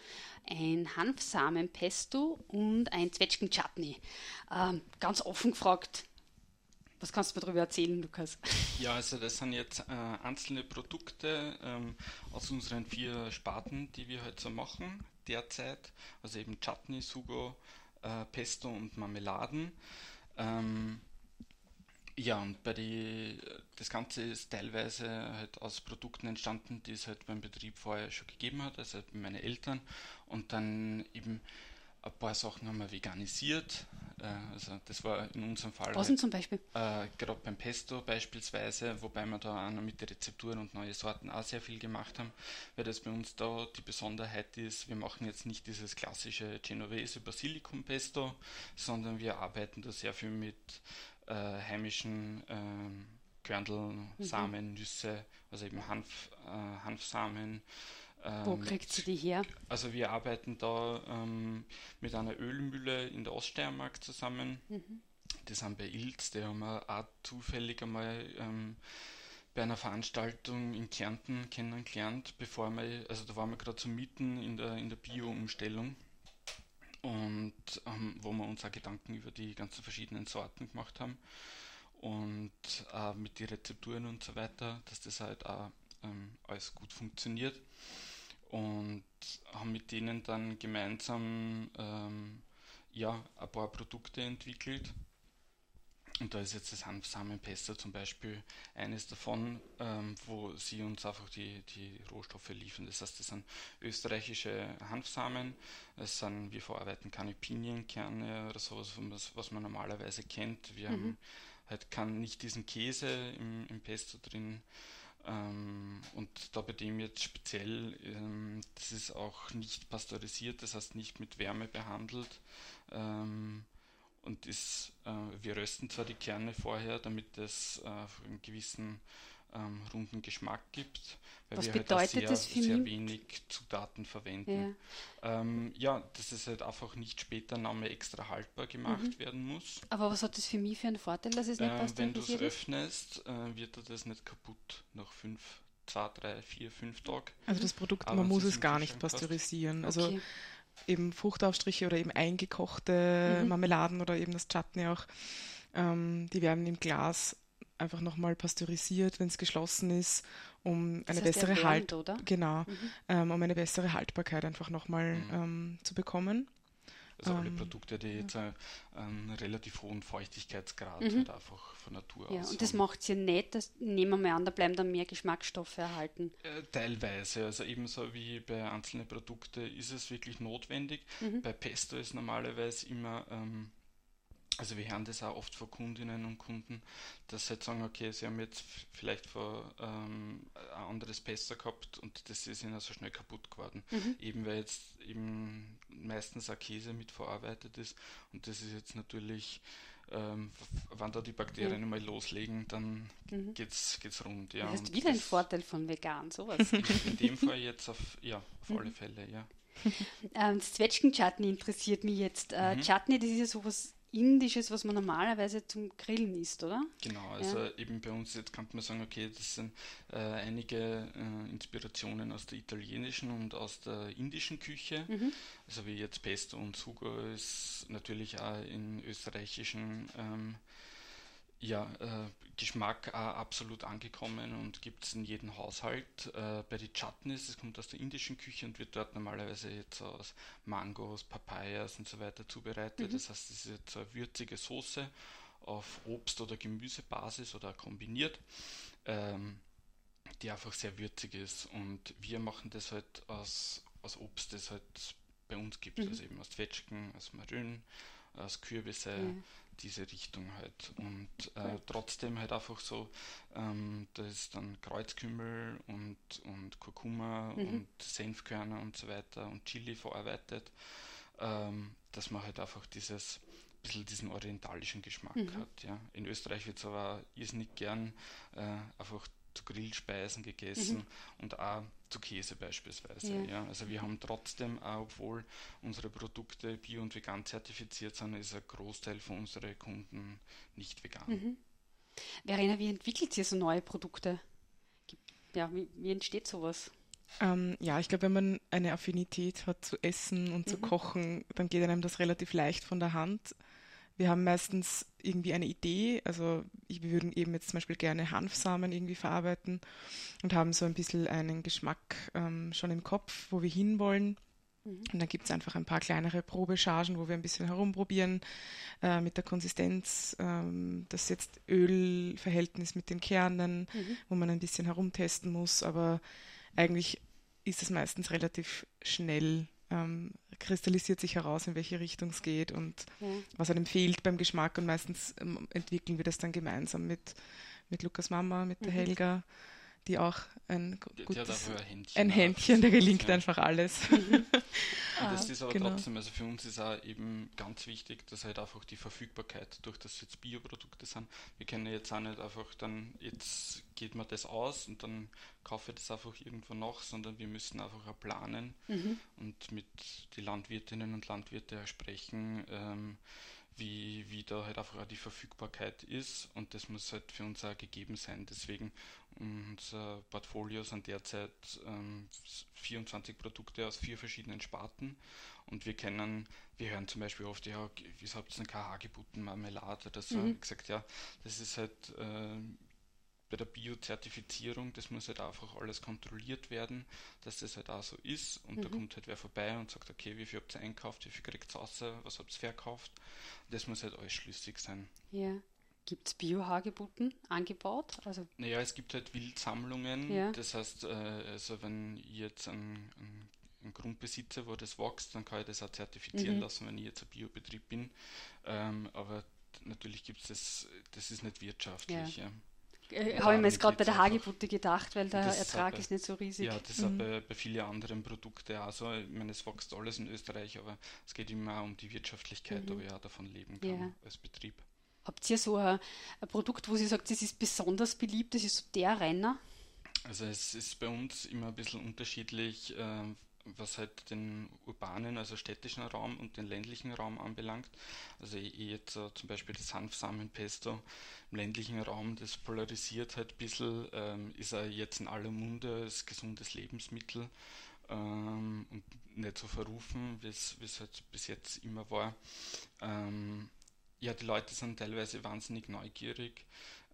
S2: ein Hanfsamenpesto und ein Zwetschgen-Chutney. Ähm, ganz offen gefragt, was kannst du mir darüber erzählen, Lukas?
S3: Ja, also das sind jetzt äh, einzelne Produkte ähm, aus unseren vier Sparten, die wir heute so machen derzeit. Also eben Chutney, Sugo, äh, Pesto und Marmeladen. Ähm, ja, und bei die, das Ganze ist teilweise halt aus Produkten entstanden, die es halt beim Betrieb vorher schon gegeben hat, also bei meinen Eltern. Und dann eben ein paar Sachen haben wir veganisiert. Äh, also das war in unserem Fall
S2: Was
S3: halt
S2: zum Beispiel?
S3: äh, gerade beim Pesto beispielsweise, wobei wir da auch noch mit den Rezepturen und neue Sorten auch sehr viel gemacht haben, weil das bei uns da die Besonderheit ist, wir machen jetzt nicht dieses klassische Genovese Basilikum Pesto, sondern wir arbeiten da sehr viel mit äh, heimischen ähm, Körneln, Samen, Nüsse, also eben Hanf, äh, Hanfsamen.
S2: Wo
S3: ähm,
S2: kriegt sie die her?
S3: also wir arbeiten da ähm, mit einer Ölmühle in der Oststeiermark zusammen. Das haben bei Ilz, die haben wir auch zufällig einmal ähm, bei einer Veranstaltung in Kärnten kennengelernt, bevor wir, also da waren wir gerade zum Mieten in der, in der Bio-Umstellung und ähm, wo wir uns auch Gedanken über die ganzen verschiedenen Sorten gemacht haben und äh, mit den Rezepturen und so weiter, dass das halt auch ähm, alles gut funktioniert und haben mit denen dann gemeinsam ähm, ja, ein paar Produkte entwickelt. Und da ist jetzt das Hanfsamenpesto zum Beispiel eines davon, ähm, wo sie uns einfach die, die Rohstoffe liefern. Das heißt, das sind österreichische Hanfsamen, es sind, wir verarbeiten keine Pinienkerne oder sowas, was, was man normalerweise kennt. Wir haben halt kann nicht diesen Käse im, im Pesto drin. Ähm, und da bei dem jetzt speziell, ähm, das ist auch nicht pasteurisiert, das heißt nicht mit Wärme behandelt. Ähm, und ist, äh, wir rösten zwar die Kerne vorher, damit es äh, einen gewissen ähm, runden Geschmack gibt,
S2: weil Was wir bedeutet halt sehr, das für
S3: sehr wenig Zutaten verwenden. Ja. Ähm, ja. dass es halt einfach nicht später nochmal extra haltbar gemacht mhm. werden muss.
S2: Aber was hat das für mich für einen Vorteil, dass es nicht
S3: ähm, Wenn du es öffnest, äh, wird er das nicht kaputt nach fünf, zwei, drei, vier, fünf Tagen.
S4: Also das Produkt, Aber man muss es gar nicht pasteurisieren. Also okay. eben Fruchtaufstriche oder eben eingekochte mhm. Marmeladen oder eben das Chutney auch, ähm, die werden im Glas einfach nochmal pasteurisiert, wenn es geschlossen ist, um das eine bessere Halt genau, mhm. ähm, um eine bessere Haltbarkeit einfach nochmal mhm. ähm, zu bekommen.
S3: Also alle ähm, Produkte, die jetzt ja. einen relativ hohen Feuchtigkeitsgrad mhm. halt einfach von Natur
S2: ja, aus. Und das macht es ja nicht, das nehmen wir mal an, da bleiben dann mehr Geschmacksstoffe erhalten.
S3: Äh, teilweise, also ebenso wie bei einzelnen Produkten ist es wirklich notwendig. Mhm. Bei Pesto ist normalerweise immer ähm, also wir hören das auch oft von Kundinnen und Kunden, dass sie halt sagen, okay, sie haben jetzt vielleicht vor ähm, ein anderes Pesser gehabt und das ist ihnen so schnell kaputt geworden. Mhm. Eben weil jetzt eben meistens auch Käse mit verarbeitet ist und das ist jetzt natürlich, ähm, wenn da die Bakterien mhm. mal loslegen, dann mhm. geht's, geht's rund. Ja.
S2: Das ist wieder ein Vorteil von vegan, sowas.
S3: In, dem Fall jetzt auf, ja, auf alle mhm. Fälle, ja.
S2: Ähm, das Zwetschgen-Chutney interessiert mich jetzt. Äh, mhm. Chutney, das ist ja sowas Indisches, was man normalerweise zum Grillen isst, oder?
S3: Genau, also ja. eben bei uns jetzt kann man sagen, okay, das sind äh, einige äh, Inspirationen aus der italienischen und aus der indischen Küche. Mhm. Also wie jetzt Pesto und Sugo ist natürlich auch in österreichischen ähm, ja, äh, Geschmack auch absolut angekommen und gibt es in jedem Haushalt. Äh, bei den Chutneys, das kommt aus der indischen Küche und wird dort normalerweise jetzt aus Mangos, Papayas und so weiter zubereitet. Mhm. Das heißt, es ist jetzt eine würzige Soße auf Obst- oder Gemüsebasis oder kombiniert, ähm, die einfach sehr würzig ist. Und wir machen das halt aus, aus Obst, das halt bei uns gibt, mhm. also eben aus Zwetschgen, aus Marillen, aus Kürbisse. Mhm diese Richtung halt. Und äh, trotzdem halt einfach so, ähm, da ist dann Kreuzkümmel und, und Kurkuma mhm. und Senfkörner und so weiter und Chili verarbeitet, ähm, dass man halt einfach dieses bisschen diesen orientalischen Geschmack mhm. hat. Ja. In Österreich wird es aber irrsinnig gern äh, einfach zu Grillspeisen gegessen mhm. und auch zu Käse beispielsweise. Ja. ja. Also wir haben trotzdem, auch obwohl unsere Produkte bio- und vegan zertifiziert sind, ist ein Großteil von unseren Kunden nicht vegan. Mhm.
S2: Verena, wie entwickelt ihr so neue Produkte? Ja, wie, wie entsteht sowas?
S4: Ähm, ja, ich glaube, wenn man eine Affinität hat zu essen und mhm. zu kochen, dann geht einem das relativ leicht von der Hand. Wir haben meistens irgendwie eine Idee, also wir würden eben jetzt zum Beispiel gerne Hanfsamen irgendwie verarbeiten und haben so ein bisschen einen Geschmack ähm, schon im Kopf, wo wir hinwollen. Mhm. Und dann gibt es einfach ein paar kleinere Probechargen, wo wir ein bisschen herumprobieren äh, mit der Konsistenz, ähm, das jetzt Ölverhältnis mit den Kernen, mhm. wo man ein bisschen herumtesten muss. Aber eigentlich ist es meistens relativ schnell ähm, kristallisiert sich heraus, in welche Richtung es geht und ja. was einem fehlt beim Geschmack. Und meistens ähm, entwickeln wir das dann gemeinsam mit, mit Lukas Mama, mit der mhm. Helga die auch ein gutes, ein Händchen, ein Händchen da gelingt ja. einfach alles.
S3: Mhm. das ist aber genau. trotzdem, also für uns ist auch eben ganz wichtig, dass halt einfach die Verfügbarkeit, durch das jetzt Bioprodukte sind, wir können jetzt auch nicht einfach dann, jetzt geht mir das aus und dann kaufe ich das einfach irgendwo noch, sondern wir müssen einfach auch planen mhm. und mit den Landwirtinnen und Landwirten sprechen, ähm, wie, wie da halt einfach auch die Verfügbarkeit ist und das muss halt für uns auch gegeben sein. Deswegen unser Portfolio sind derzeit ähm, 24 Produkte aus vier verschiedenen Sparten und wir kennen, wir hören zum Beispiel oft, ja, wieso habt ihr eine KH-gebunden Marmelade oder so? Mhm. gesagt, ja, das ist halt äh, bei der Bio-Zertifizierung, das muss halt einfach alles kontrolliert werden, dass das halt auch so ist. Und mhm. da kommt halt wer vorbei und sagt, okay, wie viel habt ihr einkauft, wie viel kriegt ihr raus, was habt ihr verkauft. Das muss halt alles schlüssig sein.
S2: Ja. Gibt es Bio-Hagebutten angebaut?
S3: Also naja, es gibt halt Wildsammlungen. Ja. Das heißt, äh, also wenn ich jetzt einen, einen Grund besitze, wo das wächst, dann kann ich das auch zertifizieren mhm. lassen, wenn ich jetzt ein Biobetrieb bin. Ähm, aber natürlich gibt es das, das ist nicht wirtschaftlich. Ja. Ja.
S2: Äh, Habe ich mir jetzt gerade bei der Hagebutte gedacht, weil der Ertrag ist, ist, nicht so riesig.
S3: Ja, das ist mhm. bei, bei vielen anderen Produkten auch so. Ich meine, es wächst alles in Österreich, aber es geht immer um die Wirtschaftlichkeit, mhm. ob ich auch davon leben kann ja. als Betrieb.
S2: Habt ihr so ein, ein, Produkt, wo Sie sagt, das ist besonders beliebt, das ist so der Renner?
S3: Also es ist bei uns immer ein bisschen unterschiedlich, äh, was halt den urbanen, also städtischen Raum und den ländlichen Raum anbelangt. Also jetzt uh, zum Beispiel das Hanfsamenpesto im ländlichen Raum, das polarisiert halt ein bisschen, ähm, ist er jetzt in aller Munde als gesundes Lebensmittel ähm, und nicht so verrufen, wie es halt bis jetzt immer war. Ähm, ja, die Leute sind teilweise wahnsinnig neugierig.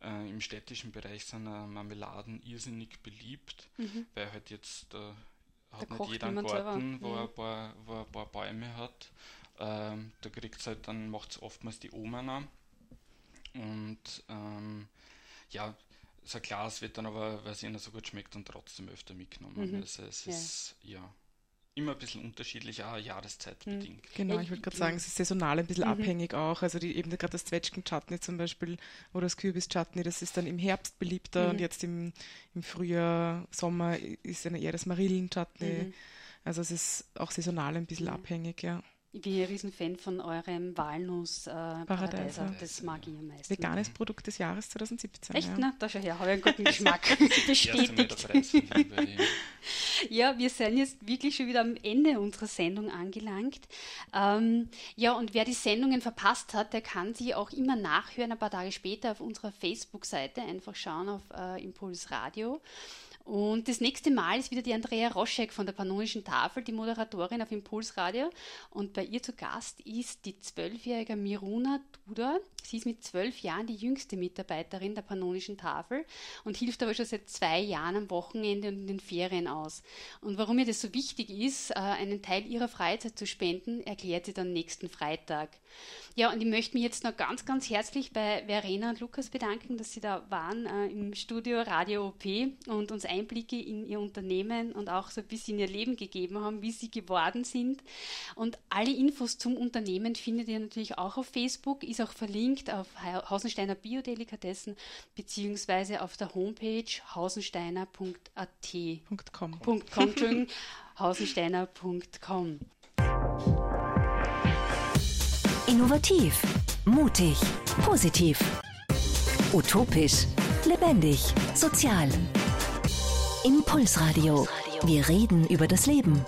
S3: Äh, Im städtischen Bereich sind äh, Marmeladen irrsinnig beliebt, mhm. weil halt jetzt äh, hat da nicht jeder einen Garten, wo, mhm. ein paar, wo ein paar Bäume hat. Ähm, da kriegt halt, dann macht es oftmals die Oma an. Und ähm, ja, so ein Glas wird dann aber, weil es ihnen so gut schmeckt, dann trotzdem öfter mitgenommen. Mhm. Also es ist ja. Immer ein bisschen unterschiedlich, auch jahreszeitbedingt.
S4: Mhm. Genau, ich würde gerade sagen, es ist saisonal ein bisschen mhm. abhängig auch. Also die, eben gerade das Zwetschgen-Chutney zum Beispiel oder das Kürbis-Chutney, das ist dann im Herbst beliebter mhm. und jetzt im, im Frühjahr, Sommer ist dann eher das Marillen-Chutney. Mhm. Also es ist auch saisonal ein bisschen mhm. abhängig, ja.
S2: Ich bin ein Riesenfan von eurem Walnuss-Paradeiser. Äh, das mag ich am meisten.
S4: Veganes Produkt des Jahres 2017.
S2: Echt? Ja. Na, da schau her, habe ich einen guten Geschmack. Bestätigt. ja, wir sind jetzt wirklich schon wieder am Ende unserer Sendung angelangt. Ähm, ja, und wer die Sendungen verpasst hat, der kann sie auch immer nachhören, ein paar Tage später auf unserer Facebook-Seite. Einfach schauen auf äh, Impuls Radio. Und das nächste Mal ist wieder die Andrea Roschek von der Pannonischen Tafel, die Moderatorin auf Impulsradio. Und bei ihr zu Gast ist die zwölfjährige Miruna Duda. Sie ist mit zwölf Jahren die jüngste Mitarbeiterin der Pannonischen Tafel und hilft aber schon seit zwei Jahren am Wochenende und in den Ferien aus. Und warum ihr das so wichtig ist, äh, einen Teil ihrer Freizeit zu spenden, erklärt sie dann nächsten Freitag. Ja, und ich möchte mich jetzt noch ganz, ganz herzlich bei Verena und Lukas bedanken, dass sie da waren äh, im Studio Radio OP und uns Einblicke in ihr Unternehmen und auch so ein bisschen in ihr Leben gegeben haben, wie sie geworden sind. Und alle Infos zum Unternehmen findet ihr natürlich auch auf Facebook, ist auch verlinkt auf Hausensteiner Biodelikatessen beziehungsweise auf der Homepage hausensteiner.at.
S4: .com.
S2: .com, hausensteiner.com.
S1: Innovativ, mutig, positiv, utopisch, lebendig, sozial. Impulsradio. Wir reden über das Leben.